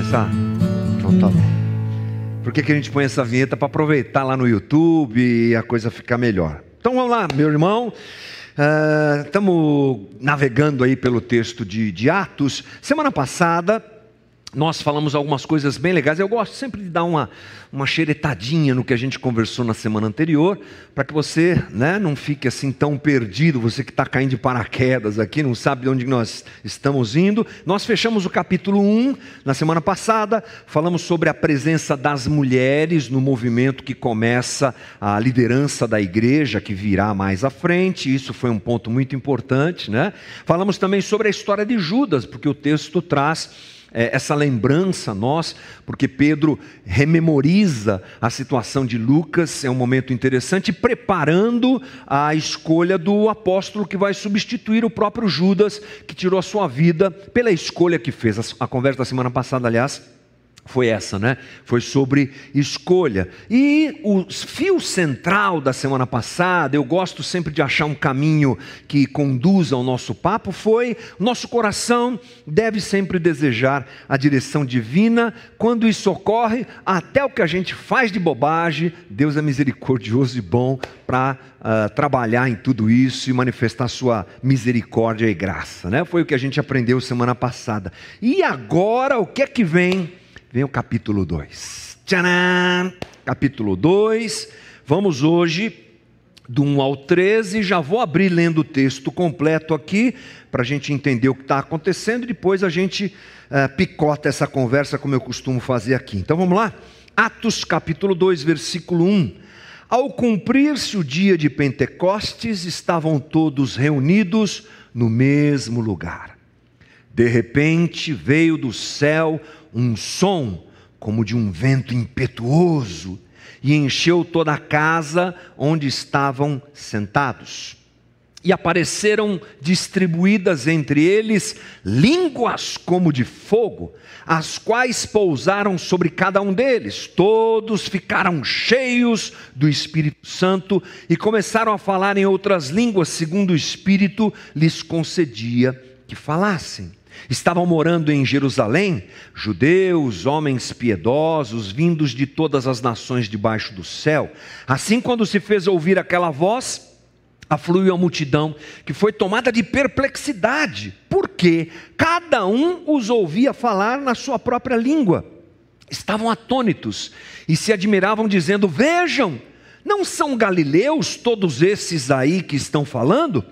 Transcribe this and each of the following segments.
começar? Então tá bom. Por que, que a gente põe essa vinheta para aproveitar lá no YouTube e a coisa ficar melhor? Então vamos lá, meu irmão. Estamos uh, navegando aí pelo texto de, de Atos. Semana passada nós falamos algumas coisas bem legais. Eu gosto sempre de dar uma, uma xeretadinha no que a gente conversou na semana anterior, para que você né, não fique assim tão perdido, você que está caindo de paraquedas aqui, não sabe de onde nós estamos indo. Nós fechamos o capítulo 1 na semana passada, falamos sobre a presença das mulheres no movimento que começa a liderança da igreja, que virá mais à frente, isso foi um ponto muito importante. Né? Falamos também sobre a história de Judas, porque o texto traz é, essa lembrança nós, porque Pedro rememoriza a situação de Lucas, é um momento interessante, preparando a escolha do apóstolo que vai substituir o próprio Judas, que tirou a sua vida pela escolha que fez. A, a conversa da semana passada, aliás, foi essa, né? Foi sobre escolha. E o fio central da semana passada, eu gosto sempre de achar um caminho que conduza ao nosso papo, foi: nosso coração deve sempre desejar a direção divina. Quando isso ocorre, até o que a gente faz de bobagem, Deus é misericordioso e bom para uh, ah, trabalhar em tudo isso e manifestar sua misericórdia e graça, né? Foi o que a gente aprendeu semana passada. E agora, o que é que vem? Vem o capítulo 2. Tcharam! Capítulo 2. Vamos hoje do 1 ao 13. Já vou abrir lendo o texto completo aqui, para a gente entender o que está acontecendo, depois a gente uh, picota essa conversa, como eu costumo fazer aqui. Então vamos lá? Atos capítulo 2, versículo 1. Ao cumprir-se o dia de Pentecostes, estavam todos reunidos no mesmo lugar. De repente veio do céu um som como de um vento impetuoso e encheu toda a casa onde estavam sentados. E apareceram distribuídas entre eles línguas como de fogo, as quais pousaram sobre cada um deles. Todos ficaram cheios do Espírito Santo e começaram a falar em outras línguas, segundo o Espírito lhes concedia que falassem. Estavam morando em Jerusalém judeus, homens piedosos, vindos de todas as nações debaixo do céu. Assim, quando se fez ouvir aquela voz, afluiu a multidão, que foi tomada de perplexidade, porque cada um os ouvia falar na sua própria língua. Estavam atônitos e se admiravam, dizendo: Vejam, não são galileus todos esses aí que estão falando?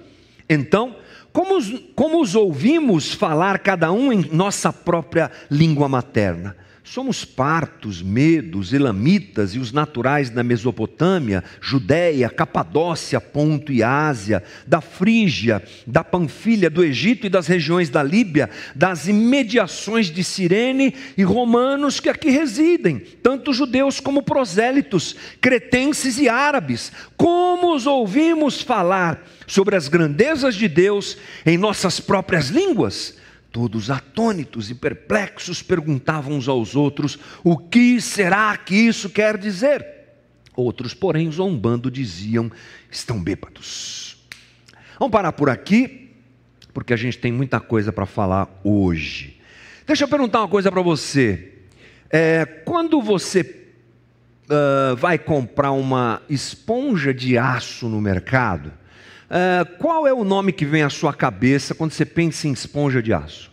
Então, como os, como os ouvimos falar cada um em nossa própria língua materna? Somos partos, medos, elamitas e os naturais da Mesopotâmia, Judéia, Capadócia, Ponto e Ásia, da Frígia, da Panfilha, do Egito e das regiões da Líbia, das imediações de Cirene e romanos que aqui residem, tanto judeus como prosélitos, cretenses e árabes. Como os ouvimos falar sobre as grandezas de Deus em nossas próprias línguas? Todos atônitos e perplexos perguntavam uns aos outros: O que será que isso quer dizer? Outros, porém, zombando, diziam: Estão bêbados. Vamos parar por aqui, porque a gente tem muita coisa para falar hoje. Deixa eu perguntar uma coisa para você. É, quando você uh, vai comprar uma esponja de aço no mercado, Uh, qual é o nome que vem à sua cabeça quando você pensa em esponja de aço?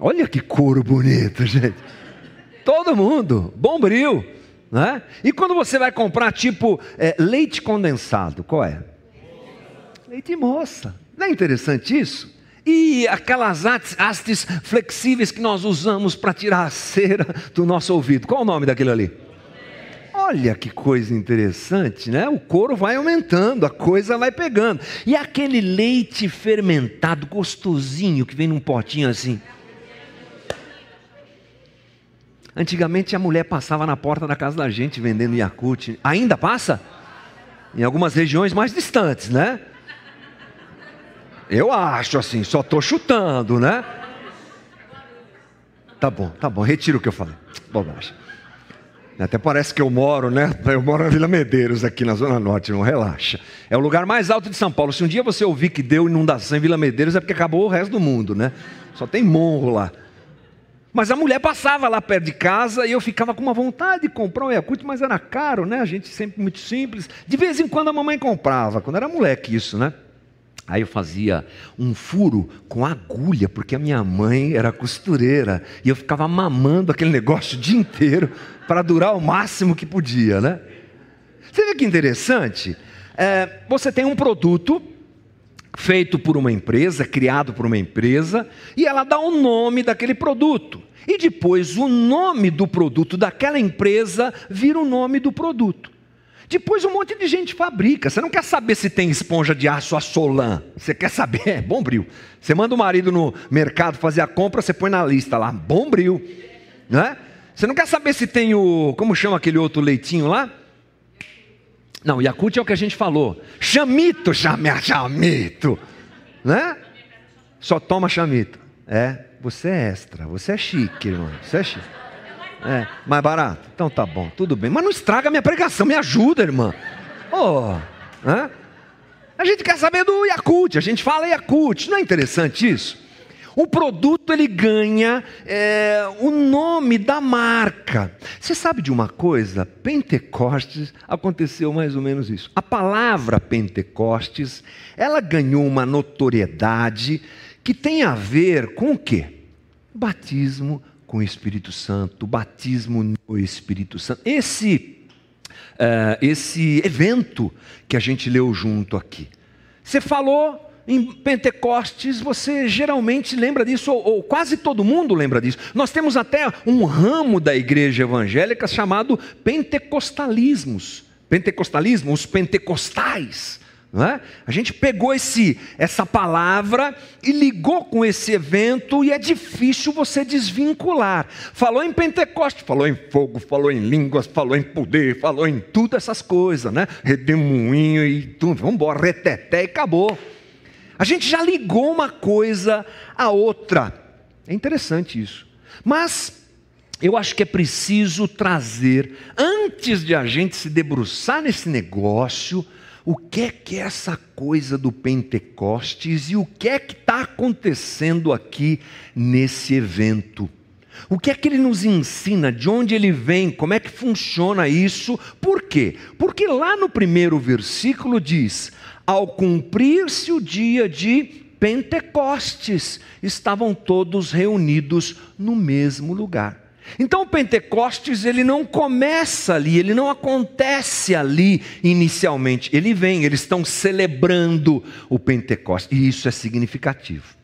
Olha que couro bonito, gente. Todo mundo, bombril. Né? E quando você vai comprar tipo é, leite condensado, qual é? Leite moça. Não é interessante isso? E aquelas hastes flexíveis que nós usamos para tirar a cera do nosso ouvido. Qual o nome daquilo ali? Olha que coisa interessante, né? O couro vai aumentando, a coisa vai pegando. E aquele leite fermentado, gostosinho, que vem num potinho assim. Antigamente a mulher passava na porta da casa da gente vendendo Yakut. Ainda passa? Em algumas regiões mais distantes, né? Eu acho assim, só estou chutando, né? Tá bom, tá bom, retiro o que eu falei. Bobagem. Até parece que eu moro, né? Eu moro na Vila Medeiros, aqui na Zona Norte, não relaxa. É o lugar mais alto de São Paulo. Se um dia você ouvir que deu inundação em Vila Medeiros, é porque acabou o resto do mundo, né? Só tem morro lá. Mas a mulher passava lá perto de casa e eu ficava com uma vontade de comprar um Yakult, mas era caro, né? A gente sempre muito simples. De vez em quando a mamãe comprava, quando era moleque isso, né? Aí eu fazia um furo com agulha, porque a minha mãe era costureira, e eu ficava mamando aquele negócio o dia inteiro para durar o máximo que podia, né? Você vê que interessante? É, você tem um produto feito por uma empresa, criado por uma empresa, e ela dá o nome daquele produto. E depois o nome do produto daquela empresa vira o nome do produto. Depois um monte de gente fabrica. Você não quer saber se tem esponja de aço Assolan. Você quer saber, é bom bril. Você manda o marido no mercado fazer a compra, você põe na lista lá, bom bril. Né? Você não quer saber se tem o, como chama aquele outro leitinho lá? Não, Yakult é o que a gente falou. Chamito, chame, chamito. Né? Só toma chamito. É, você é extra, você é chique, irmão. Você é chique. É, mais barato? Então tá bom, tudo bem. Mas não estraga a minha pregação, me ajuda, irmã. Oh, né? A gente quer saber do Yakult, a gente fala Yakult, não é interessante isso? O produto ele ganha é, o nome da marca. Você sabe de uma coisa? Pentecostes aconteceu mais ou menos isso. A palavra Pentecostes ela ganhou uma notoriedade que tem a ver com o quê? Batismo com o Espírito Santo, batismo no Espírito Santo. Esse, uh, esse evento que a gente leu junto aqui. Você falou em Pentecostes, você geralmente lembra disso, ou, ou, quase todo mundo lembra disso. Nós temos até um ramo da igreja evangélica chamado pentecostalismos. Pentecostalismo, os pentecostais. É? A gente pegou esse, essa palavra e ligou com esse evento, e é difícil você desvincular. Falou em Pentecoste, falou em fogo, falou em línguas, falou em poder, falou em tudo essas coisas, né? Redemoinho e tudo, vamos embora, reteté e acabou. A gente já ligou uma coisa à outra. É interessante isso. Mas eu acho que é preciso trazer, antes de a gente se debruçar nesse negócio, o que é que é essa coisa do Pentecostes e o que é que está acontecendo aqui nesse evento. O que é que ele nos ensina? De onde ele vem? Como é que funciona isso? Por quê? Porque lá no primeiro versículo diz: Ao cumprir-se o dia de Pentecostes, estavam todos reunidos no mesmo lugar. Então o Pentecostes ele não começa ali, ele não acontece ali inicialmente. Ele vem, eles estão celebrando o Pentecostes. E isso é significativo.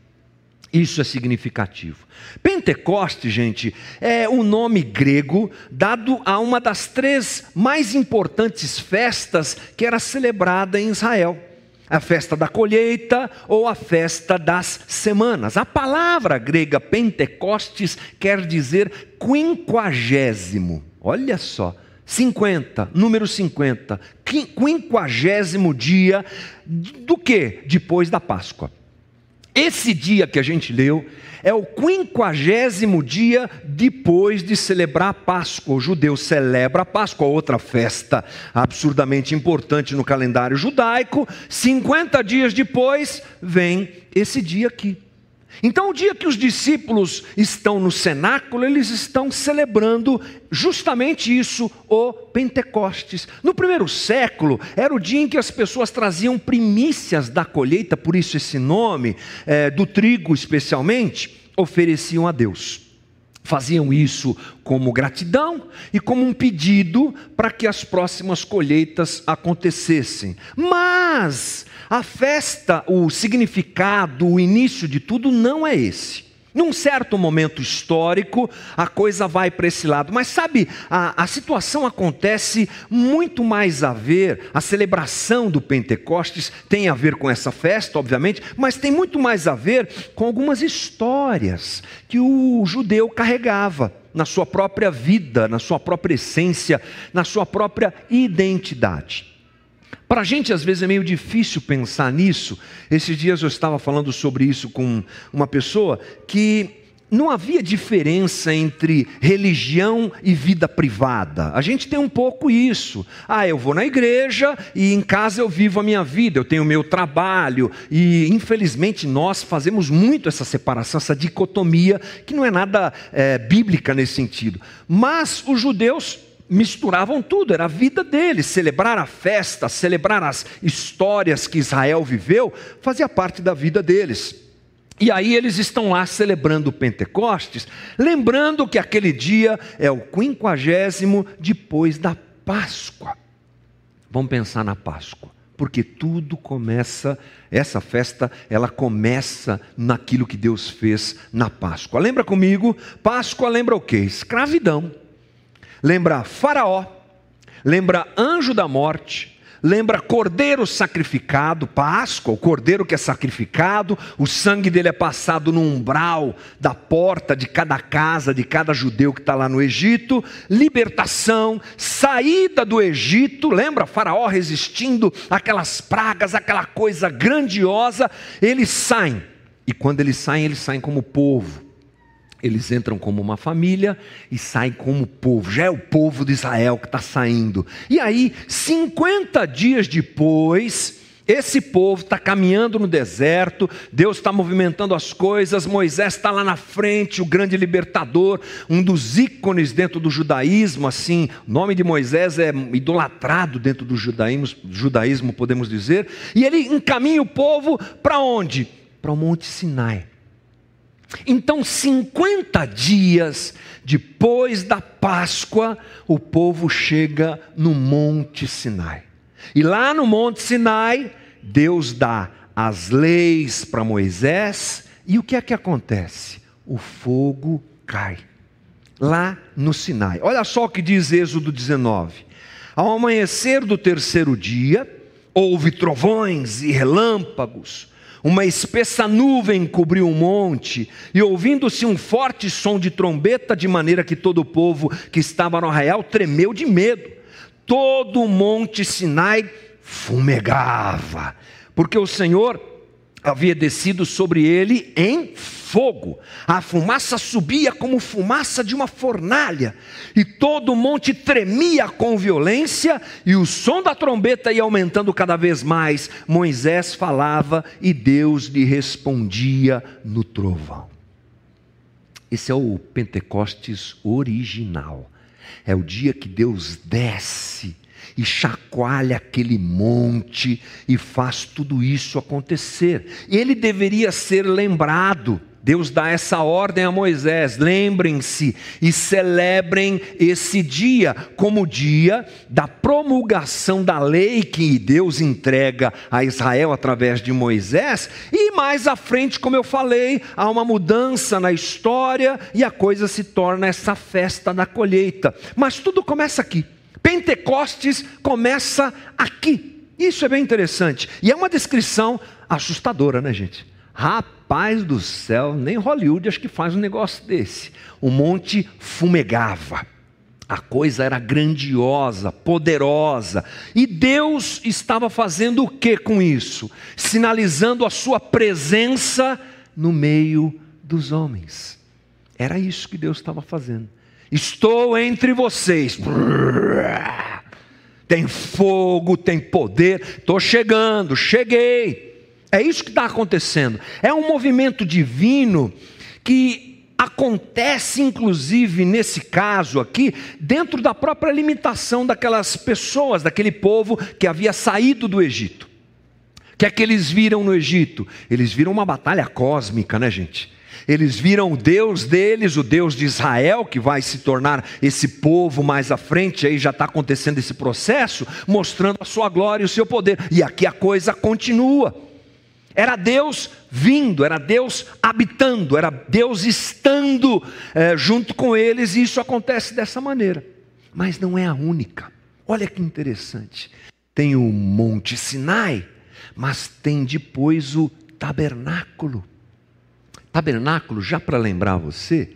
Isso é significativo. Pentecostes, gente, é o nome grego dado a uma das três mais importantes festas que era celebrada em Israel a festa da colheita ou a festa das semanas. A palavra grega Pentecostes quer dizer quinquagésimo. Olha só, 50, número 50, quinquagésimo dia do que? Depois da Páscoa. Esse dia que a gente leu é o quinquagésimo dia depois de celebrar a Páscoa. O judeu celebra a Páscoa, outra festa absurdamente importante no calendário judaico. 50 dias depois vem esse dia aqui. Então, o dia que os discípulos estão no cenáculo, eles estão celebrando justamente isso, o Pentecostes. No primeiro século, era o dia em que as pessoas traziam primícias da colheita, por isso esse nome, é, do trigo especialmente, ofereciam a Deus. Faziam isso como gratidão e como um pedido para que as próximas colheitas acontecessem. Mas a festa, o significado, o início de tudo não é esse. Num certo momento histórico, a coisa vai para esse lado. Mas sabe, a, a, situação acontece muito mais a ver, a celebração do Pentecostes tem a ver com essa festa, obviamente, mas tem muito mais a ver com algumas histórias que o judeu carregava na sua própria vida, na sua própria essência, na sua própria identidade. Para a gente, às vezes, é meio difícil pensar nisso. Esses dias eu estava falando sobre isso com uma pessoa que não havia diferença entre religião e vida privada. A gente tem um pouco isso. Ah, eu vou na igreja e em casa eu vivo a minha vida, eu tenho o meu trabalho. E infelizmente nós fazemos muito essa separação, essa dicotomia, que não é nada é, bíblica nesse sentido. Mas os judeus misturavam tudo, era a vida deles. Celebrar a festa, celebrar as histórias que Israel viveu, fazia parte da vida deles. E aí eles estão lá celebrando Pentecostes, lembrando que aquele dia é o quinquagésimo depois da Páscoa. Vamos pensar na Páscoa, porque tudo começa, essa festa, ela começa naquilo que Deus fez na Páscoa. Lembra comigo? Páscoa lembra o quê? Escravidão. Lembra Faraó, lembra anjo da morte, lembra cordeiro sacrificado, Páscoa, o cordeiro que é sacrificado, o sangue dele é passado no umbral da porta de cada casa, de cada judeu que está lá no Egito, libertação, saída do Egito, lembra Faraó resistindo aquelas pragas, aquela coisa grandiosa, eles saem, e quando eles saem, eles saem como povo eles entram como uma família e saem como povo. Já é o povo de Israel que está saindo. E aí, 50 dias depois, esse povo está caminhando no deserto, Deus está movimentando as coisas, Moisés está lá na frente, o grande libertador, um dos ícones dentro do judaísmo, assim, o nome de Moisés é idolatrado dentro do judaísmo, judaísmo podemos dizer, e ele encaminha o povo para onde? Para o Monte Sinai. Então, 50 dias depois da Páscoa, o povo chega no Monte Sinai. E lá no Monte Sinai, Deus dá as leis para Moisés, e o que é que acontece? O fogo cai. Lá no Sinai. Olha só o que diz Êxodo 19. Ao amanhecer do terceiro dia, houve trovões e relâmpagos uma espessa nuvem cobriu o monte, e ouvindo-se um forte som de trombeta, de maneira que todo o povo que estava no arraial tremeu de medo. Todo o monte Sinai fumegava, porque o Senhor havia descido sobre ele em fogo. A fumaça subia como fumaça de uma fornalha, e todo o monte tremia com violência, e o som da trombeta ia aumentando cada vez mais. Moisés falava e Deus lhe respondia no trovão. Esse é o Pentecostes original. É o dia que Deus desce e chacoalha aquele monte e faz tudo isso acontecer. Ele deveria ser lembrado. Deus dá essa ordem a Moisés: lembrem-se e celebrem esse dia como o dia da promulgação da lei que Deus entrega a Israel através de Moisés. E mais à frente, como eu falei, há uma mudança na história e a coisa se torna essa festa da colheita. Mas tudo começa aqui. Pentecostes começa aqui. Isso é bem interessante. E é uma descrição assustadora, né, gente? Rapaz do céu, nem Hollywood acho que faz um negócio desse. O monte fumegava. A coisa era grandiosa, poderosa. E Deus estava fazendo o que com isso? Sinalizando a sua presença no meio dos homens. Era isso que Deus estava fazendo. Estou entre vocês. Tem fogo, tem poder. Estou chegando, cheguei. É isso que está acontecendo. É um movimento divino que acontece, inclusive nesse caso aqui, dentro da própria limitação daquelas pessoas, daquele povo que havia saído do Egito. O que é que eles viram no Egito? Eles viram uma batalha cósmica, né, gente? Eles viram o Deus deles, o Deus de Israel, que vai se tornar esse povo mais à frente, aí já está acontecendo esse processo, mostrando a sua glória e o seu poder. E aqui a coisa continua. Era Deus vindo, era Deus habitando, era Deus estando é, junto com eles, e isso acontece dessa maneira. Mas não é a única. Olha que interessante. Tem o Monte Sinai, mas tem depois o tabernáculo. Tabernáculo, já para lembrar você,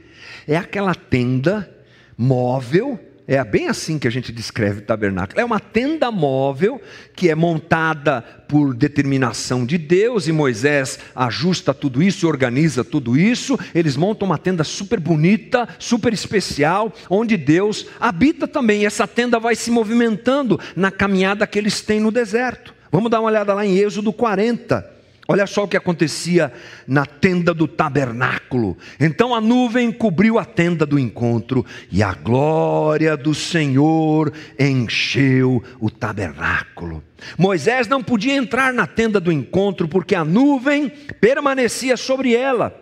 é aquela tenda móvel É bem assim que a gente descreve o tabernáculo. É uma tenda móvel que é montada por determinação de Deus e Moisés ajusta tudo isso, organiza tudo isso. Eles montam uma tenda super bonita, super especial, onde Deus habita também. E essa tenda vai se movimentando na caminhada que eles têm no deserto. Vamos dar uma olhada lá em Êxodo 40. Olha só o que acontecia na tenda do tabernáculo. Então a nuvem cobriu a tenda do encontro e a glória do Senhor encheu o tabernáculo. Moisés não podia entrar na tenda do encontro porque a nuvem permanecia sobre ela.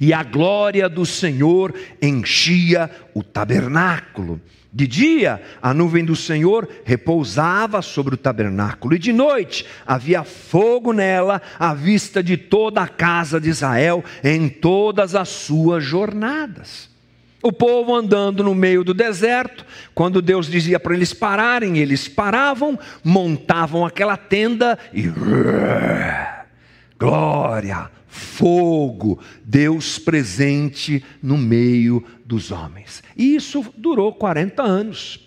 E a glória do Senhor enchia o tabernáculo. De dia, a nuvem do Senhor repousava sobre o tabernáculo, e de noite havia fogo nela, à vista de toda a casa de Israel, em todas as suas jornadas. O povo andando no meio do deserto, quando Deus dizia para eles pararem, eles paravam, montavam aquela tenda e. Glória, fogo, Deus presente no meio dos homens. E isso durou 40 anos.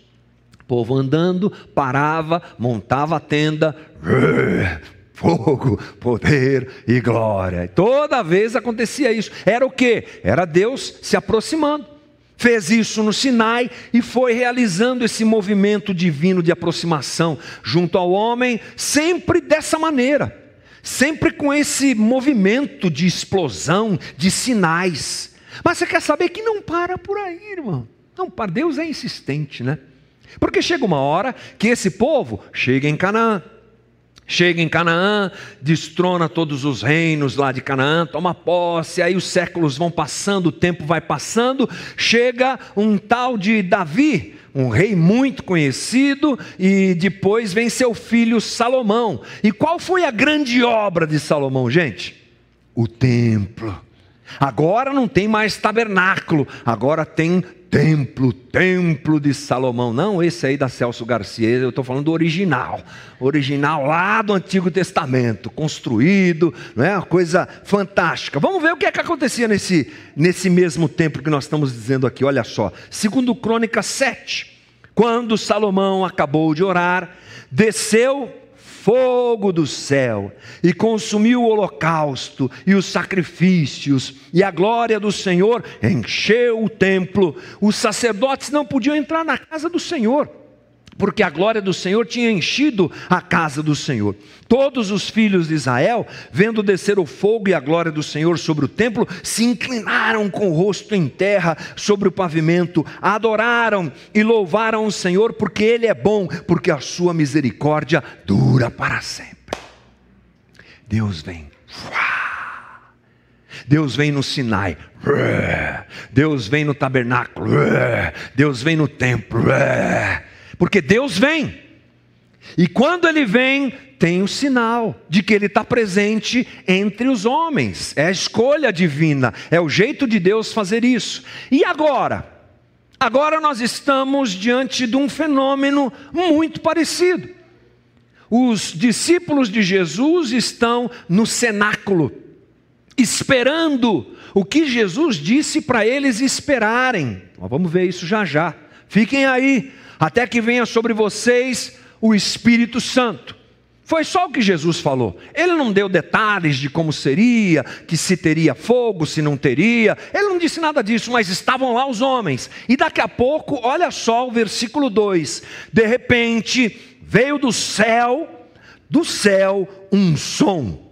O povo andando, parava, montava a tenda, fogo, poder e glória. Toda vez acontecia isso. Era o que? Era Deus se aproximando. Fez isso no Sinai e foi realizando esse movimento divino de aproximação junto ao homem, sempre dessa maneira sempre com esse movimento de explosão, de sinais. Mas você quer saber que não para por aí, irmão. Não para. Deus é insistente, né? Porque chega uma hora que esse povo chega em Canaã. Chega em Canaã, destrona todos os reinos lá de Canaã, toma posse, aí os séculos vão passando, o tempo vai passando, chega um tal de Davi, um rei muito conhecido, e depois vem seu filho Salomão. E qual foi a grande obra de Salomão, gente? O templo. Agora não tem mais tabernáculo, agora tem templo, templo de Salomão. Não esse aí da Celso Garcia, eu estou falando do original. Original lá do Antigo Testamento, construído, não é? Uma coisa fantástica. Vamos ver o que é que acontecia nesse, nesse mesmo templo que nós estamos dizendo aqui, olha só. Segundo Crônica 7, quando Salomão acabou de orar, desceu fogo do céu e consumiu o holocausto e os sacrifícios, e a glória do Senhor encheu o templo. Os sacerdotes não podiam entrar na casa do Senhor porque a glória do Senhor tinha enchido a casa do Senhor. Todos os filhos de Israel, vendo descer o fogo e a glória do Senhor sobre o templo, se inclinaram com o rosto em terra sobre o pavimento, adoraram e louvaram o Senhor, porque Ele é bom, porque a sua misericórdia dura para sempre. Deus vem. Deus vem no Sinai, Deus vem no tabernáculo, Deus vem no templo porque Deus vem. E quando ele vem, tem o sinal de que ele está presente entre os homens. É a escolha divina, é o jeito de Deus fazer isso. E agora? Agora nós estamos diante de um fenômeno muito parecido. Os discípulos de Jesus estão no cenáculo, esperando o que Jesus disse para eles esperarem. vamos ver isso já já. Fiquem aí, até que venha sobre vocês o Espírito Santo. Foi só o que Jesus falou. Ele não deu detalhes de como seria, que se teria fogo, se não teria. Ele não disse nada disso, mas estavam lá os homens. E daqui a pouco, olha só o versículo 2: De repente veio do céu, do céu, um som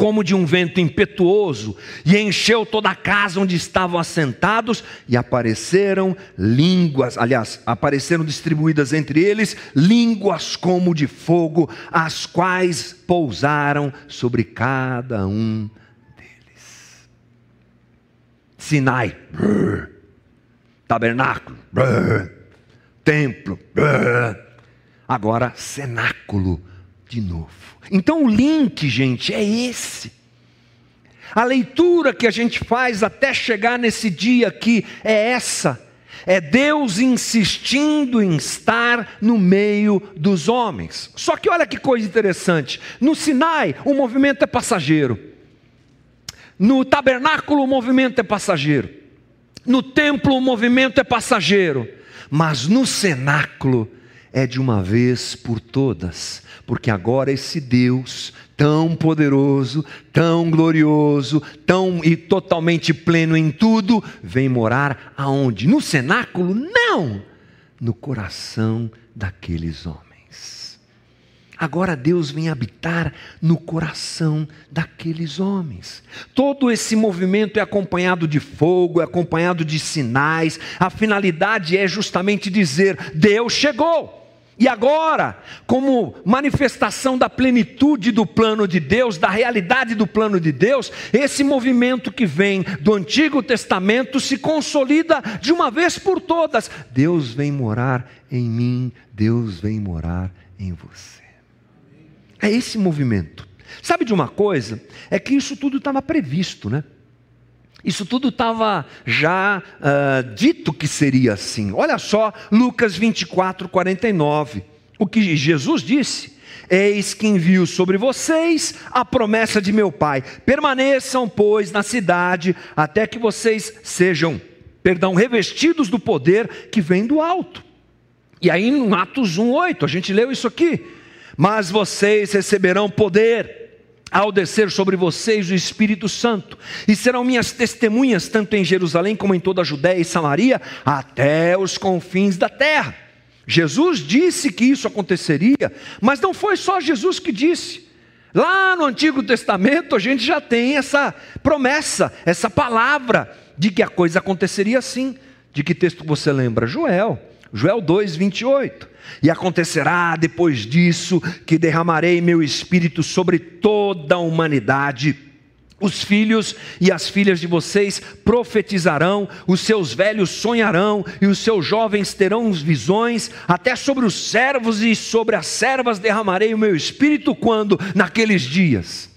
como de um vento impetuoso, e encheu toda a casa onde estavam assentados, e apareceram línguas, aliás, apareceram distribuídas entre eles línguas como de fogo, as quais pousaram sobre cada um deles. Sinai, brrr, tabernáculo, brrr, templo, brrr, agora cenáculo de novo. Então o link, gente, é esse. A leitura que a gente faz até chegar nesse dia aqui é essa. É Deus insistindo em estar no meio dos homens. Só que olha que coisa interessante: no Sinai, o movimento é passageiro. No tabernáculo, o movimento é passageiro. No templo, o movimento é passageiro. mas no cenáculo é de uma vez por todas, porque agora esse Deus tão poderoso, tão glorioso, tão e totalmente pleno em tudo, vem morar aonde? No cenáculo? Não, no coração daqueles homens. Agora Deus vem habitar no coração daqueles homens. Todo esse movimento é acompanhado de fogo, é acompanhado de sinais. A finalidade é justamente dizer: Deus chegou. E agora, como manifestação da plenitude do plano de Deus, da realidade do plano de Deus, esse movimento que vem do Antigo Testamento se consolida de uma vez por todas. Deus vem morar em mim, Deus vem morar em você. É esse movimento. Sabe de uma coisa? É que isso tudo estava previsto, né? Isso tudo estava já uh, dito que seria assim. Olha só, Lucas 24, 49. O que Jesus disse: Eis que envio sobre vocês a promessa de meu Pai. Permaneçam, pois, na cidade, até que vocês sejam, perdão, revestidos do poder que vem do alto. E aí, em Atos 1, 8, a gente leu isso aqui. Mas vocês receberão poder ao descer sobre vocês o Espírito Santo, e serão minhas testemunhas, tanto em Jerusalém como em toda a Judéia e Samaria, até os confins da terra. Jesus disse que isso aconteceria, mas não foi só Jesus que disse. Lá no Antigo Testamento a gente já tem essa promessa, essa palavra de que a coisa aconteceria assim. De que texto você lembra? Joel. Joel 2, 28. E acontecerá depois disso que derramarei meu espírito sobre toda a humanidade. Os filhos e as filhas de vocês profetizarão, os seus velhos sonharão, e os seus jovens terão visões, até sobre os servos e sobre as servas derramarei o meu espírito quando? Naqueles dias.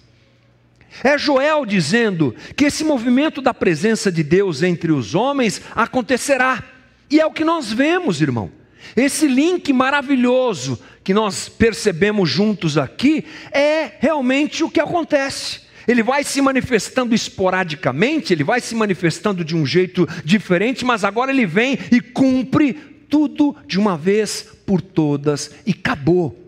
É Joel dizendo que esse movimento da presença de Deus entre os homens acontecerá. E é o que nós vemos, irmão. Esse link maravilhoso que nós percebemos juntos aqui é realmente o que acontece. Ele vai se manifestando esporadicamente, ele vai se manifestando de um jeito diferente, mas agora ele vem e cumpre tudo de uma vez por todas e acabou.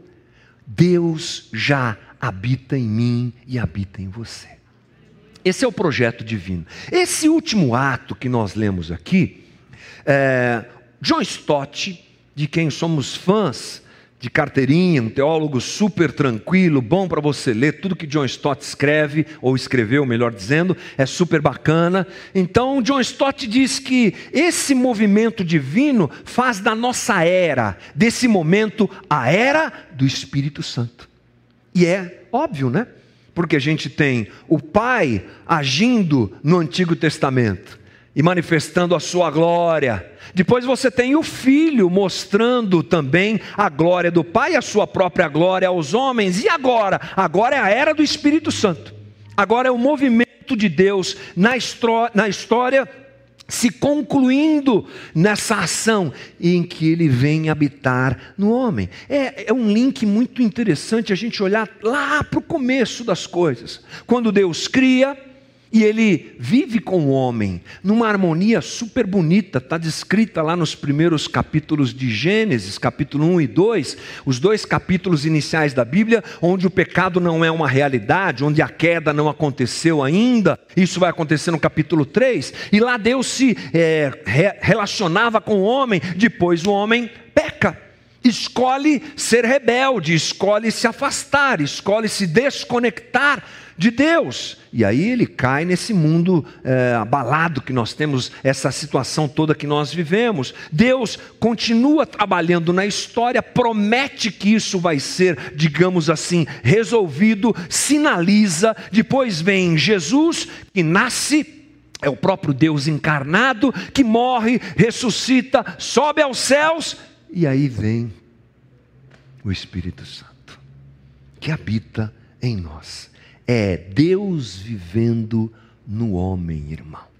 Deus já habita em mim e habita em você. Esse é o projeto divino. Esse último ato que nós lemos aqui, é, John Stott, de quem somos fãs, de carteirinha, um teólogo super tranquilo, bom para você ler, tudo que John Stott escreve, ou escreveu, melhor dizendo, é super bacana. Então, John Stott diz que esse movimento divino faz da nossa era, desse momento, a era do Espírito Santo. E é óbvio, né? Porque a gente tem o Pai agindo no Antigo Testamento e manifestando a sua glória. Depois você tem o Filho mostrando também a glória do Pai e a sua própria glória aos homens. E agora? Agora é a era do Espírito Santo. Agora é o movimento de Deus na, na história se concluindo nessa ação em que ele vem habitar no homem. É, é, um link muito interessante a gente olhar lá para o começo das coisas. Quando Deus cria, e ele vive com o homem numa harmonia super bonita, está descrita lá nos primeiros capítulos de Gênesis, capítulo 1 e 2, os dois capítulos iniciais da Bíblia, onde o pecado não é uma realidade, onde a queda não aconteceu ainda, isso vai acontecer no capítulo 3, e lá Deus se é, relacionava com o homem, depois o homem peca escolhe ser rebelde, escolhe se afastar, escolhe se desconectar de Deus. E aí ele cai nesse mundo é, abalado que nós temos, essa situação toda que nós vivemos. Deus continua trabalhando na história, promete que isso vai ser, digamos assim, resolvido, sinaliza. Depois vem Jesus, que nasce é o próprio Deus encarnado que morre, ressuscita, sobe aos céus e aí vem o Espírito Santo que habita em nós é Deus vivendo no homem, irmão.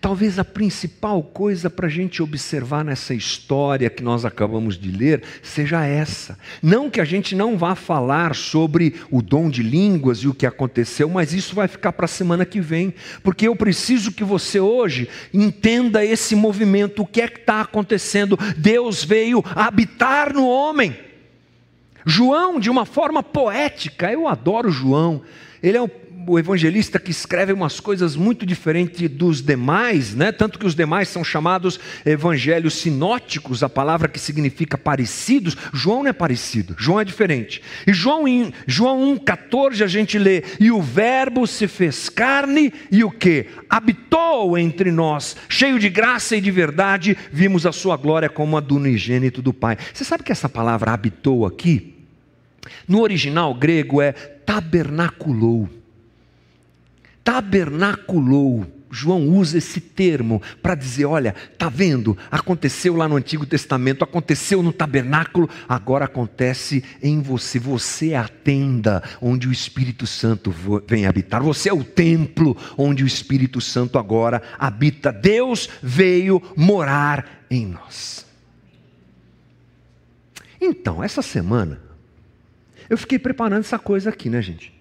Talvez a principal coisa para a gente observar nessa história que nós acabamos de ler seja essa. Não que a gente não vá falar sobre o dom de línguas e o que aconteceu, mas isso vai ficar para a semana que vem, porque eu preciso que você hoje entenda esse movimento, o que é que está acontecendo. Deus veio habitar no homem. João, de uma forma poética, eu adoro João, ele é o o evangelista que escreve umas coisas muito diferentes dos demais, né? tanto que os demais são chamados evangelhos sinóticos, a palavra que significa parecidos. João não é parecido, João é diferente. E João, em João 1,14 a gente lê: E o Verbo se fez carne e o que? Habitou entre nós, cheio de graça e de verdade, vimos a sua glória como a do unigênito do Pai. Você sabe que essa palavra habitou aqui? No original grego é tabernaculou tabernaculou. João usa esse termo para dizer: olha, está vendo? Aconteceu lá no Antigo Testamento, aconteceu no tabernáculo, agora acontece em você. Você é a tenda onde o Espírito Santo vem habitar. Você é o templo onde o Espírito Santo agora habita. Deus veio morar em nós. Então, essa semana, eu fiquei preparando essa coisa aqui, né, gente?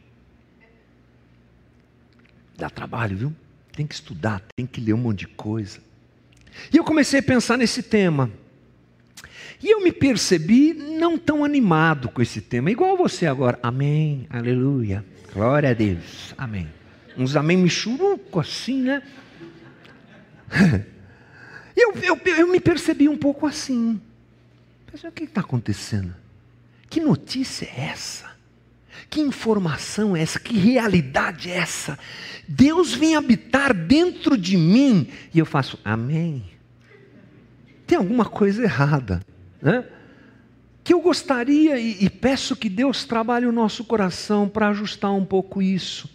Dá trabalho, viu? Tem que estudar, tem que ler um monte de coisa. E eu comecei a pensar nesse tema. E eu me percebi não tão animado com esse tema, igual você agora. Amém, aleluia, glória a Deus, amém. Uns amém michuruco assim, né? Eu, eu, eu me percebi um pouco assim. Pensei, o que está acontecendo? Que notícia é essa? Que informação é essa? Que realidade é essa? Deus vem habitar dentro de mim e eu faço amém. Tem alguma coisa errada, né? Que eu gostaria e, e peço que Deus trabalhe o nosso coração para ajustar um pouco isso.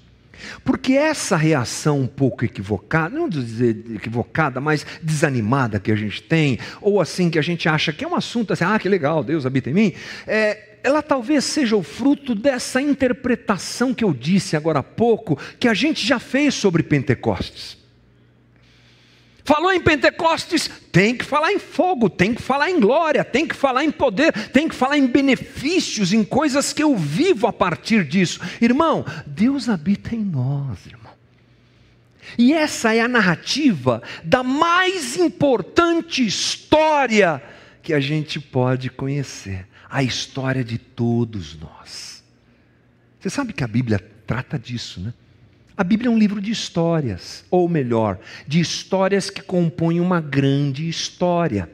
Porque essa reação um pouco equivocada, não dizer equivocada, mas desanimada que a gente tem, ou assim que a gente acha que é um assunto assim, ah, que legal, Deus habita em mim, é, ela talvez seja o fruto dessa interpretação que eu disse agora há pouco, que a gente já fez sobre Pentecostes. Falou em Pentecostes, tem que falar em fogo, tem que falar em glória, tem que falar em poder, tem que falar em benefícios, em coisas que eu vivo a partir disso. Irmão, Deus habita em nós, irmão. E essa é a narrativa da mais importante história que a gente pode conhecer a história de todos nós. Você sabe que a Bíblia trata disso, né? A Bíblia é um livro de histórias, ou melhor, de histórias que compõem uma grande história.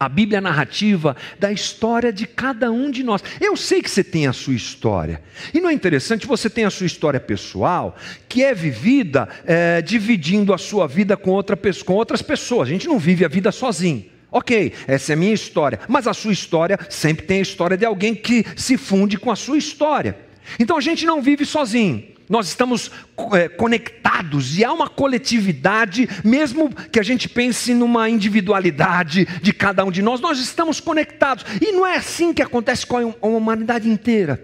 A Bíblia é a narrativa da história de cada um de nós. Eu sei que você tem a sua história. E não é interessante, você tem a sua história pessoal, que é vivida é, dividindo a sua vida com, outra, com outras pessoas. A gente não vive a vida sozinho. Ok, essa é a minha história, mas a sua história sempre tem a história de alguém que se funde com a sua história. Então a gente não vive sozinho, nós estamos é, conectados e há uma coletividade, mesmo que a gente pense numa individualidade de cada um de nós, nós estamos conectados. E não é assim que acontece com a humanidade inteira.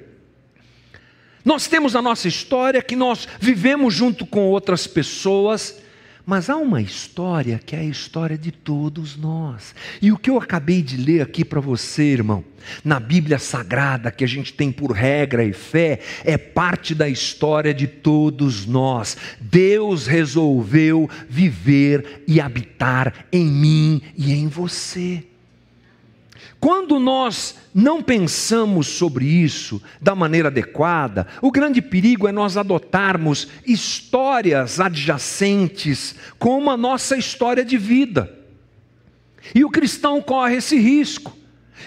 Nós temos a nossa história que nós vivemos junto com outras pessoas mas há uma história que é a história de todos nós. E o que eu acabei de ler aqui para você, irmão, na Bíblia Sagrada, que a gente tem por regra e fé, é parte da história de todos nós. Deus resolveu viver e habitar em mim e em você. Quando nós não pensamos sobre isso da maneira adequada, o grande perigo é nós adotarmos histórias adjacentes como a nossa história de vida. E o cristão corre esse risco.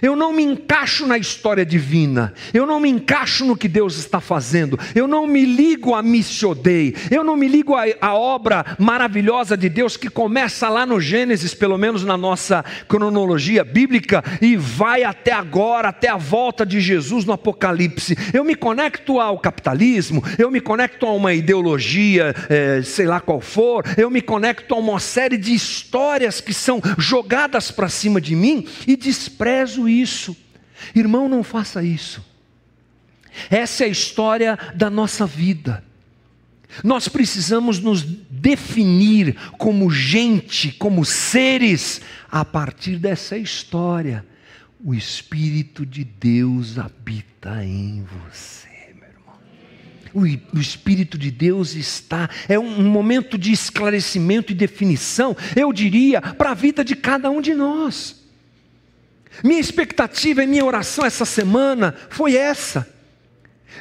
Eu não me encaixo na história divina, eu não me encaixo no que Deus está fazendo, eu não me ligo a Missiodei, eu não me ligo à obra maravilhosa de Deus que começa lá no Gênesis, pelo menos na nossa cronologia bíblica, e vai até agora, até a volta de Jesus no Apocalipse. Eu me conecto ao capitalismo, eu me conecto a uma ideologia, é, sei lá qual for, eu me conecto a uma série de histórias que são jogadas para cima de mim e desprezo isso. Irmão, não faça isso. Essa é a história da nossa vida. Nós precisamos nos definir como gente, como seres, a partir dessa história. O Espírito de Deus habita em você. O, Espírito de Deus está, é um momento de esclarecimento e definição, eu diria, para a vida de cada um de nós. Minha expectativa e minha oração essa semana foi essa.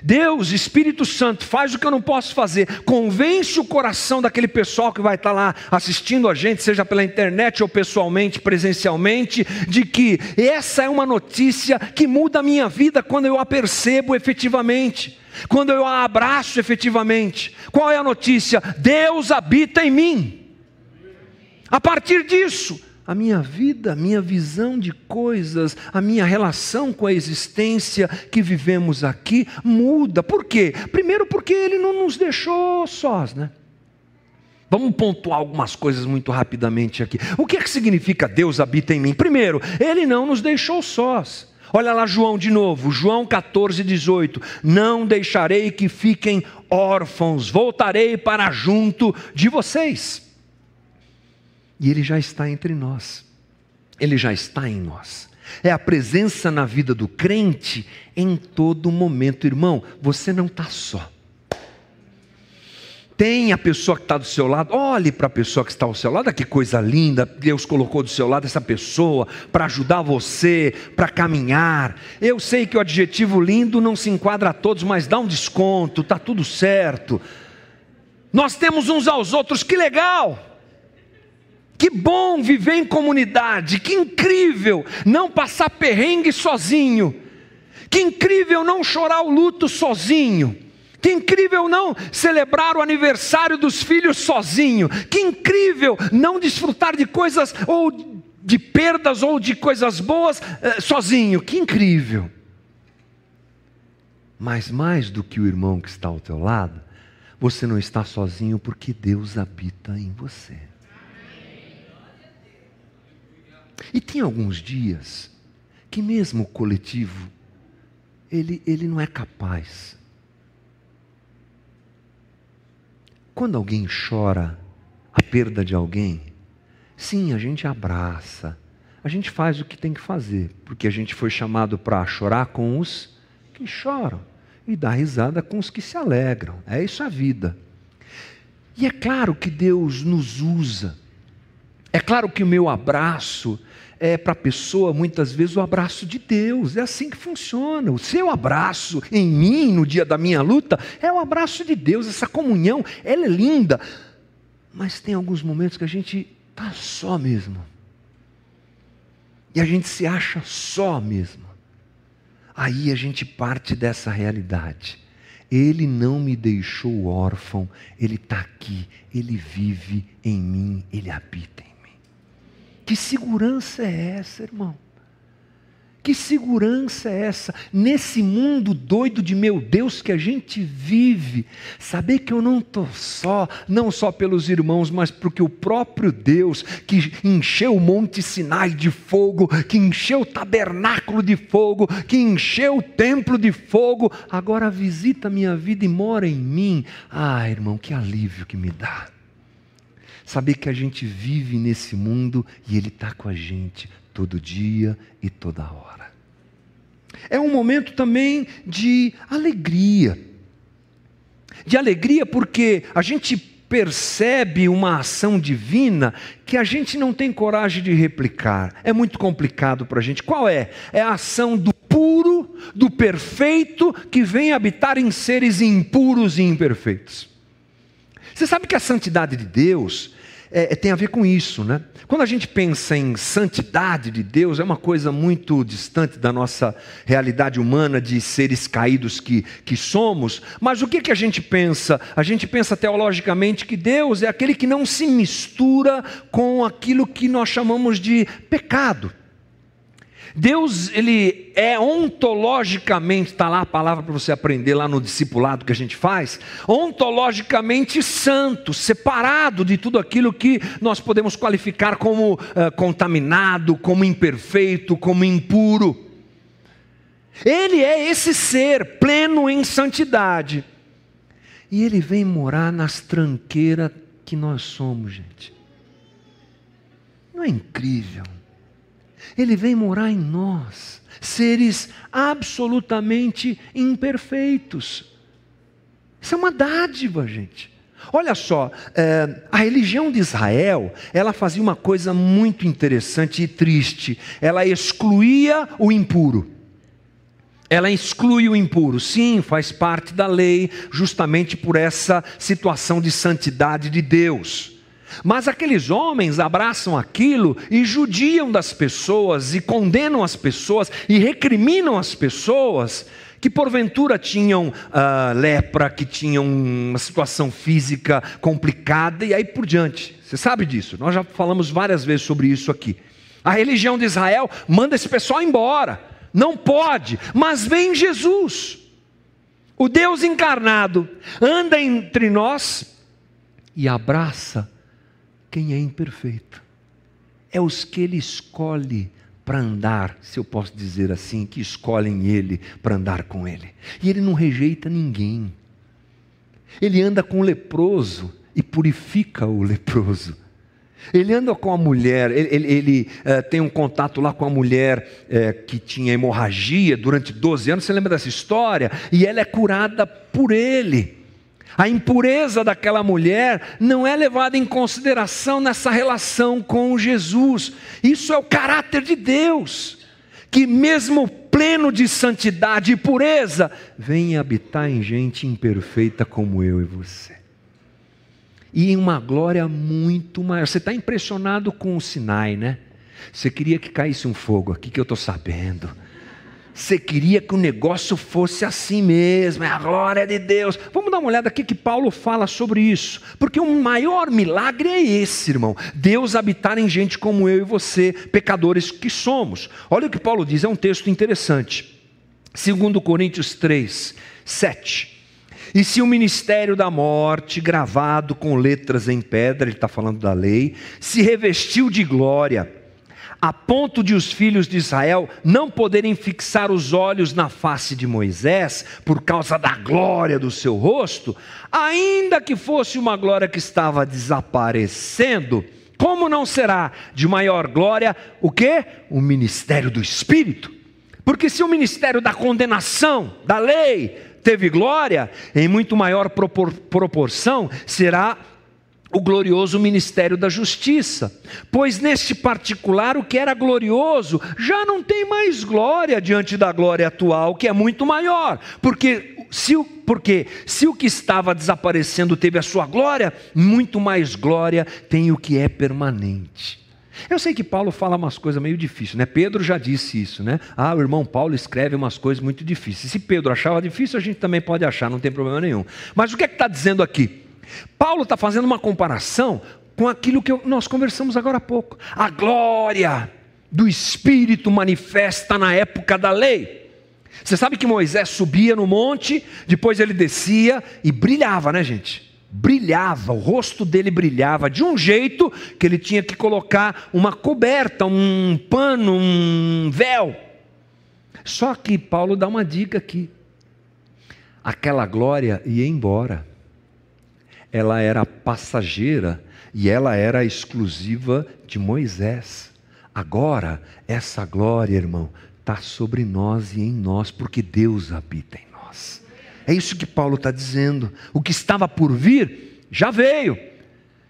Deus, Espírito Santo, faz o que eu não posso fazer, convence o coração daquele pessoal que vai estar lá assistindo a gente, seja pela internet ou pessoalmente, presencialmente, de que essa é uma notícia que muda a minha vida quando eu a percebo efetivamente, quando eu a abraço efetivamente. Qual é a notícia? Deus habita em mim. A partir disso, a minha vida, a minha visão de coisas, a minha relação com a existência que vivemos aqui muda. Por quê? Primeiro, porque Ele não nos deixou sós, né? Vamos pontuar algumas coisas muito rapidamente aqui. O que é que significa Deus habita em mim? Primeiro, Ele não nos deixou sós. Olha lá João de novo, João 14, 18. Não deixarei que fiquem órfãos, voltarei para junto de vocês. E Ele já está entre nós, Ele já está em nós. É a presença na vida do crente em todo momento, irmão. Você não está só. Tem a pessoa que está do seu lado, olhe para a pessoa que está ao seu lado, que coisa linda, Deus colocou do seu lado essa pessoa para ajudar você, para caminhar. Eu sei que o adjetivo lindo não se enquadra a todos, mas dá um desconto, está tudo certo. Nós temos uns aos outros, que legal. Que bom viver em comunidade, que incrível não passar perrengue sozinho, que incrível não chorar o luto sozinho, que incrível não celebrar o aniversário dos filhos sozinho, que incrível não desfrutar de coisas ou de perdas ou de coisas boas eh, sozinho, que incrível. Mas mais do que o irmão que está ao teu lado, você não está sozinho porque Deus habita em você. E tem alguns dias que mesmo o coletivo, ele, ele não é capaz. Quando alguém chora a perda de alguém, sim, a gente abraça, a gente faz o que tem que fazer, porque a gente foi chamado para chorar com os que choram e dar risada com os que se alegram. É isso a vida. E é claro que Deus nos usa. É claro que o meu abraço é para a pessoa, muitas vezes, o abraço de Deus. É assim que funciona. O seu abraço em mim, no dia da minha luta, é o abraço de Deus. Essa comunhão, ela é linda. Mas tem alguns momentos que a gente está só mesmo. E a gente se acha só mesmo. Aí a gente parte dessa realidade. Ele não me deixou órfão, Ele está aqui, Ele vive em mim, Ele habita que segurança é essa, irmão? Que segurança é essa? Nesse mundo doido de meu Deus que a gente vive, saber que eu não estou só, não só pelos irmãos, mas porque o próprio Deus que encheu o Monte Sinai de fogo, que encheu o tabernáculo de fogo, que encheu o templo de fogo, agora visita minha vida e mora em mim. Ah, irmão, que alívio que me dá. Saber que a gente vive nesse mundo e Ele está com a gente todo dia e toda hora. É um momento também de alegria. De alegria porque a gente percebe uma ação divina que a gente não tem coragem de replicar. É muito complicado para a gente. Qual é? É a ação do puro, do perfeito, que vem habitar em seres impuros e imperfeitos. Você sabe que a santidade de Deus é, é, tem a ver com isso, né? Quando a gente pensa em santidade de Deus, é uma coisa muito distante da nossa realidade humana de seres caídos que, que somos, mas o que, que a gente pensa? A gente pensa teologicamente que Deus é aquele que não se mistura com aquilo que nós chamamos de pecado. Deus, ele é ontologicamente, está lá a palavra para você aprender lá no discipulado que a gente faz, ontologicamente santo, separado de tudo aquilo que nós podemos qualificar como uh, contaminado, como imperfeito, como impuro. Ele é esse ser pleno em santidade. E ele vem morar nas tranqueiras que nós somos, gente. Não é incrível? Ele vem morar em nós, seres absolutamente imperfeitos. Isso é uma dádiva, gente. Olha só, é, a religião de Israel, ela fazia uma coisa muito interessante e triste. Ela excluía o impuro. Ela exclui o impuro. Sim, faz parte da lei, justamente por essa situação de santidade de Deus. Mas aqueles homens abraçam aquilo e judiam das pessoas, e condenam as pessoas, e recriminam as pessoas que porventura tinham uh, lepra, que tinham uma situação física complicada e aí por diante. Você sabe disso, nós já falamos várias vezes sobre isso aqui. A religião de Israel manda esse pessoal embora, não pode, mas vem Jesus, o Deus encarnado, anda entre nós e abraça quem é imperfeito. É os que ele escolhe para andar, se eu posso dizer assim, que escolhem ele para andar com ele. E ele não rejeita ninguém. Ele anda com o leproso e purifica o leproso. Ele anda com a mulher, ele, ele, ele uh, tem um contato lá com a mulher uh, que tinha hemorragia durante 12 anos, você lembra dessa história? E ela é curada por ele. A impureza daquela mulher não é levada em consideração nessa relação com Jesus. Isso é o caráter de Deus, que mesmo pleno de santidade e pureza, vem habitar em gente imperfeita como eu e você. E em uma glória muito maior. Você está impressionado com o Sinai, né? Você queria que caísse um fogo aqui, que eu estou sabendo. Você queria que o negócio fosse assim mesmo, é a glória de Deus. Vamos dar uma olhada aqui que Paulo fala sobre isso. Porque o maior milagre é esse, irmão. Deus habitar em gente como eu e você, pecadores que somos. Olha o que Paulo diz, é um texto interessante. 2 Coríntios 3, 7. E se o ministério da morte, gravado com letras em pedra, ele está falando da lei, se revestiu de glória a ponto de os filhos de Israel não poderem fixar os olhos na face de Moisés, por causa da glória do seu rosto, ainda que fosse uma glória que estava desaparecendo, como não será de maior glória o que? O ministério do Espírito. Porque se o ministério da condenação, da lei, teve glória, em muito maior propor proporção será o glorioso ministério da justiça. Pois neste particular, o que era glorioso já não tem mais glória diante da glória atual, que é muito maior. Porque se o, porque se o que estava desaparecendo teve a sua glória, muito mais glória tem o que é permanente. Eu sei que Paulo fala umas coisas meio difíceis, né? Pedro já disse isso, né? Ah, o irmão Paulo escreve umas coisas muito difíceis. Se Pedro achava difícil, a gente também pode achar, não tem problema nenhum. Mas o que é que está dizendo aqui? Paulo está fazendo uma comparação com aquilo que nós conversamos agora há pouco. A glória do Espírito manifesta na época da lei. Você sabe que Moisés subia no monte, depois ele descia e brilhava, né, gente? Brilhava, o rosto dele brilhava de um jeito que ele tinha que colocar uma coberta, um pano, um véu. Só que Paulo dá uma dica aqui. Aquela glória ia embora ela era passageira e ela era exclusiva de Moisés. Agora, essa glória, irmão, está sobre nós e em nós, porque Deus habita em nós. É isso que Paulo está dizendo. O que estava por vir já veio.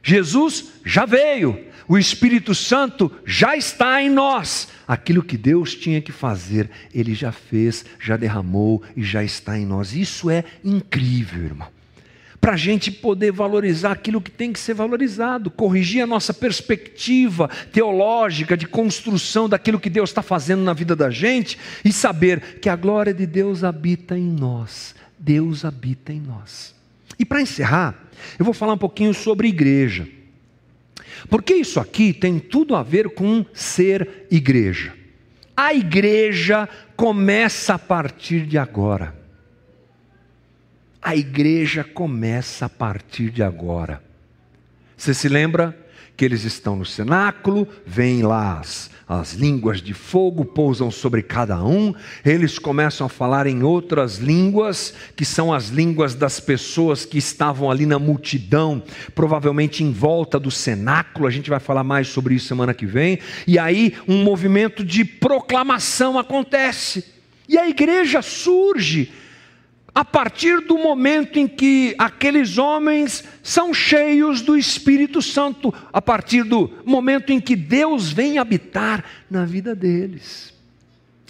Jesus já veio. O Espírito Santo já está em nós. Aquilo que Deus tinha que fazer, Ele já fez, já derramou e já está em nós. Isso é incrível, irmão para a gente poder valorizar aquilo que tem que ser valorizado, corrigir a nossa perspectiva teológica de construção daquilo que Deus está fazendo na vida da gente e saber que a glória de Deus habita em nós. Deus habita em nós. E para encerrar, eu vou falar um pouquinho sobre igreja. Porque isso aqui tem tudo a ver com ser igreja. A igreja começa a partir de agora. A igreja começa a partir de agora. Você se lembra que eles estão no cenáculo, vêm lá as, as línguas de fogo, pousam sobre cada um, eles começam a falar em outras línguas, que são as línguas das pessoas que estavam ali na multidão, provavelmente em volta do cenáculo, a gente vai falar mais sobre isso semana que vem, e aí um movimento de proclamação acontece, e a igreja surge a partir do momento em que aqueles homens são cheios do Espírito Santo, a partir do momento em que Deus vem habitar na vida deles.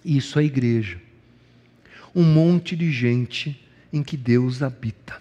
Isso é a igreja. Um monte de gente em que Deus habita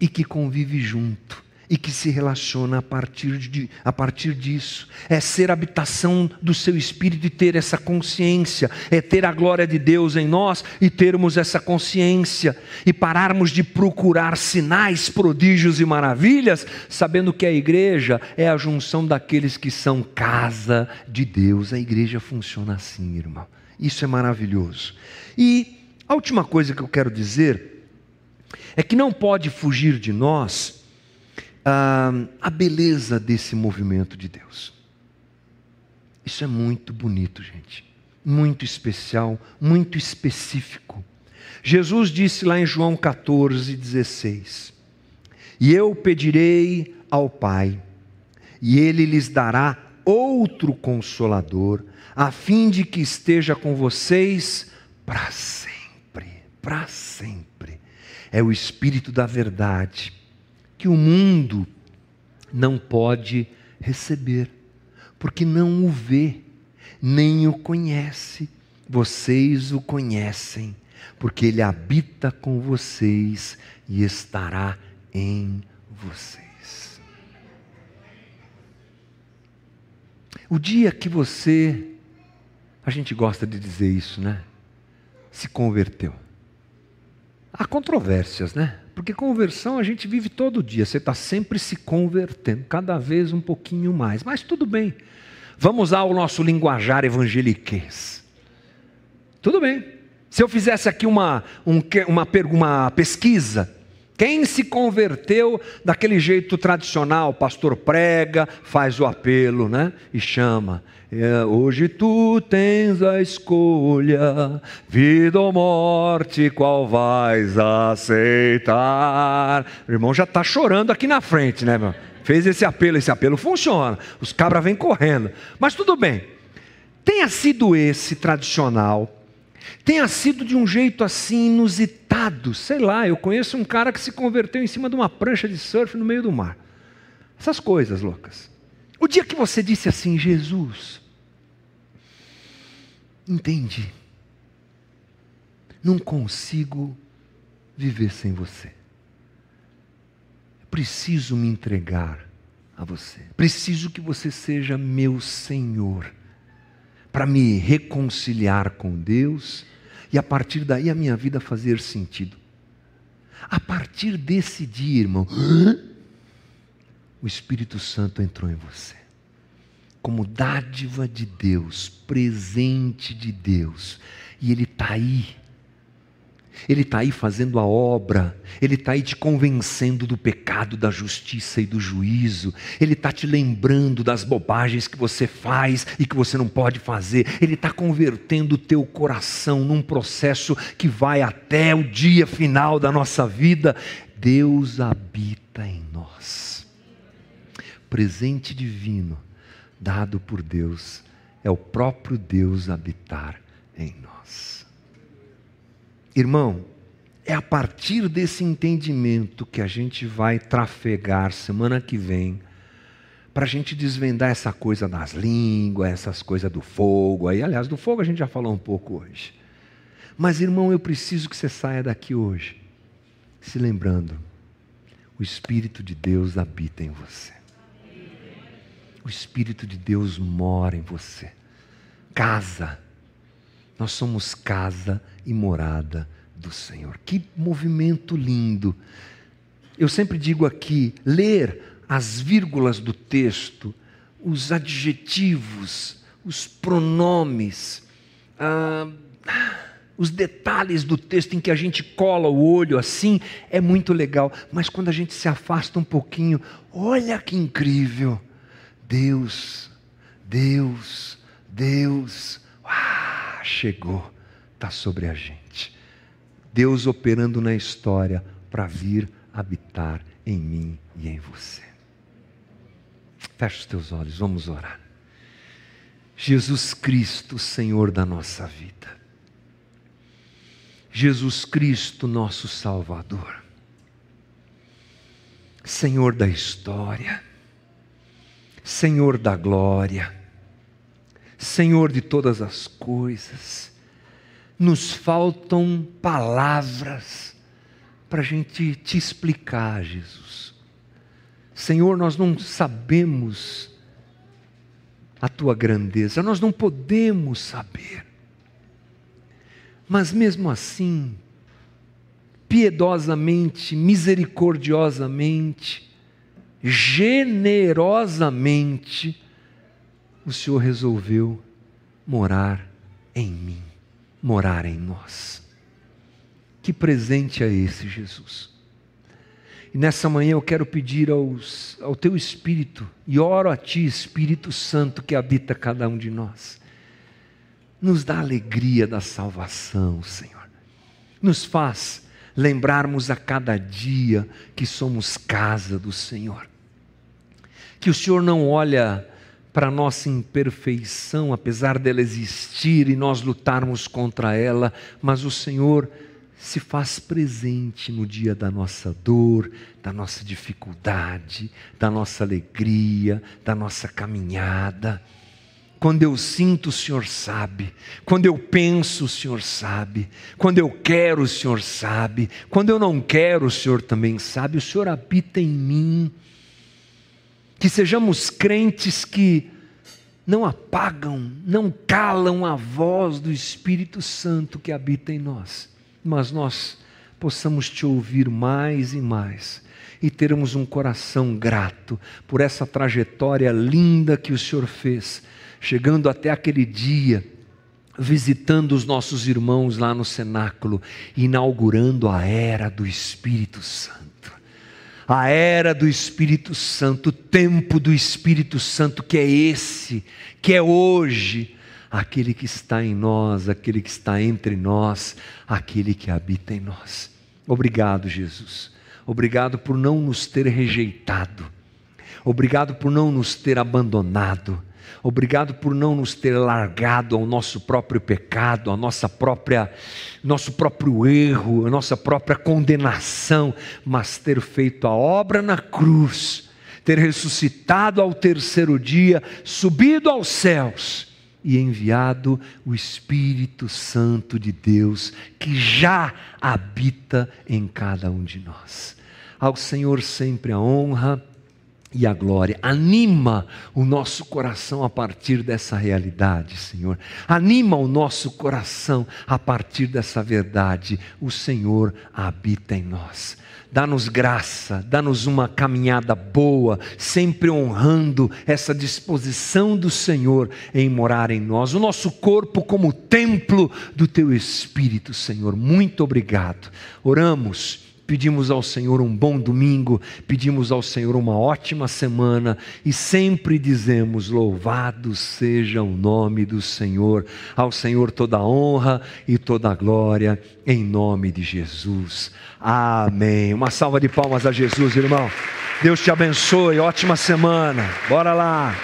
e que convive junto e que se relaciona a partir, de, a partir disso. É ser habitação do seu espírito e ter essa consciência, é ter a glória de Deus em nós e termos essa consciência e pararmos de procurar sinais, prodígios e maravilhas, sabendo que a igreja é a junção daqueles que são casa de Deus. A igreja funciona assim, irmão. Isso é maravilhoso. E a última coisa que eu quero dizer é que não pode fugir de nós a beleza desse movimento de Deus. Isso é muito bonito, gente. Muito especial, muito específico. Jesus disse lá em João 14, 16: E eu pedirei ao Pai, e ele lhes dará outro consolador, a fim de que esteja com vocês para sempre. Para sempre. É o Espírito da Verdade que o mundo não pode receber, porque não o vê, nem o conhece. Vocês o conhecem, porque ele habita com vocês e estará em vocês. O dia que você, a gente gosta de dizer isso, né? Se converteu. Há controvérsias, né? Porque conversão a gente vive todo dia, você está sempre se convertendo, cada vez um pouquinho mais, mas tudo bem. Vamos ao nosso linguajar evangeliquez. Tudo bem. Se eu fizesse aqui uma, um, uma, uma pesquisa, quem se converteu daquele jeito tradicional, pastor prega, faz o apelo, né? E chama. É, hoje tu tens a escolha, vida ou morte, qual vais aceitar? O irmão já está chorando aqui na frente, né, meu? Fez esse apelo, esse apelo funciona. Os cabras vêm correndo. Mas tudo bem. Tenha sido esse tradicional, tenha sido de um jeito assim inusitado. Sei lá, eu conheço um cara que se converteu em cima de uma prancha de surf no meio do mar. Essas coisas loucas. O dia que você disse assim, Jesus, entendi, não consigo viver sem você. Preciso me entregar a você. Preciso que você seja meu Senhor, para me reconciliar com Deus e a partir daí a minha vida fazer sentido. A partir desse dia, irmão, o Espírito Santo entrou em você. Como dádiva de Deus, presente de Deus. E Ele está aí. Ele está aí fazendo a obra, Ele está aí te convencendo do pecado, da justiça e do juízo, Ele está te lembrando das bobagens que você faz e que você não pode fazer, Ele está convertendo o teu coração num processo que vai até o dia final da nossa vida. Deus habita em nós presente divino dado por Deus é o próprio Deus habitar em nós. Irmão, é a partir desse entendimento que a gente vai trafegar semana que vem para a gente desvendar essa coisa das línguas, essas coisas do fogo. Aí, aliás, do fogo a gente já falou um pouco hoje. Mas, irmão, eu preciso que você saia daqui hoje se lembrando: o Espírito de Deus habita em você o Espírito de Deus mora em você. Casa. Nós somos casa e morada do Senhor. Que movimento lindo. Eu sempre digo aqui: ler as vírgulas do texto, os adjetivos, os pronomes, ah, os detalhes do texto em que a gente cola o olho assim, é muito legal. Mas quando a gente se afasta um pouquinho, olha que incrível. Deus, Deus, Deus, chegou, está sobre a gente. Deus operando na história para vir habitar em mim e em você. Feche os teus olhos, vamos orar. Jesus Cristo, Senhor da nossa vida. Jesus Cristo, nosso Salvador. Senhor da história. Senhor da glória. Senhor de todas as coisas. Nos faltam palavras para a gente te explicar, Jesus. Senhor, nós não sabemos a tua grandeza, nós não podemos saber. Mas mesmo assim, piedosamente, misericordiosamente, generosamente, o Senhor resolveu morar em mim, morar em nós. Que presente é esse, Jesus? E nessa manhã eu quero pedir aos, ao Teu Espírito, e oro a Ti, Espírito Santo, que habita cada um de nós. Nos dá alegria da salvação, Senhor. Nos faz lembrarmos a cada dia que somos casa do Senhor. Que o Senhor não olha para nossa imperfeição, apesar dela existir e nós lutarmos contra ela, mas o Senhor se faz presente no dia da nossa dor, da nossa dificuldade, da nossa alegria, da nossa caminhada. Quando eu sinto, o Senhor sabe. Quando eu penso, o Senhor sabe. Quando eu quero, o Senhor sabe. Quando eu não quero, o Senhor também sabe. O Senhor habita em mim. Que sejamos crentes que não apagam, não calam a voz do Espírito Santo que habita em nós mas nós possamos te ouvir mais e mais e termos um coração grato por essa trajetória linda que o Senhor fez, chegando até aquele dia, visitando os nossos irmãos lá no cenáculo, inaugurando a era do Espírito Santo. A era do Espírito Santo, o tempo do Espírito Santo, que é esse, que é hoje, aquele que está em nós, aquele que está entre nós, aquele que habita em nós. Obrigado, Jesus. Obrigado por não nos ter rejeitado. Obrigado por não nos ter abandonado. Obrigado por não nos ter largado ao nosso próprio pecado, ao nossa própria, nosso próprio erro, a nossa própria condenação, mas ter feito a obra na cruz, ter ressuscitado ao terceiro dia, subido aos céus e enviado o Espírito Santo de Deus, que já habita em cada um de nós. Ao Senhor sempre a honra e a glória. Anima o nosso coração a partir dessa realidade, Senhor. Anima o nosso coração a partir dessa verdade. O Senhor habita em nós dá-nos graça, dá-nos uma caminhada boa, sempre honrando essa disposição do Senhor em morar em nós, o nosso corpo como templo do Teu Espírito, Senhor. Muito obrigado. Oramos pedimos ao Senhor um bom domingo, pedimos ao Senhor uma ótima semana e sempre dizemos: Louvado seja o nome do Senhor, ao Senhor toda honra e toda glória, em nome de Jesus. Amém. Uma salva de palmas a Jesus, irmão. Deus te abençoe, ótima semana. Bora lá.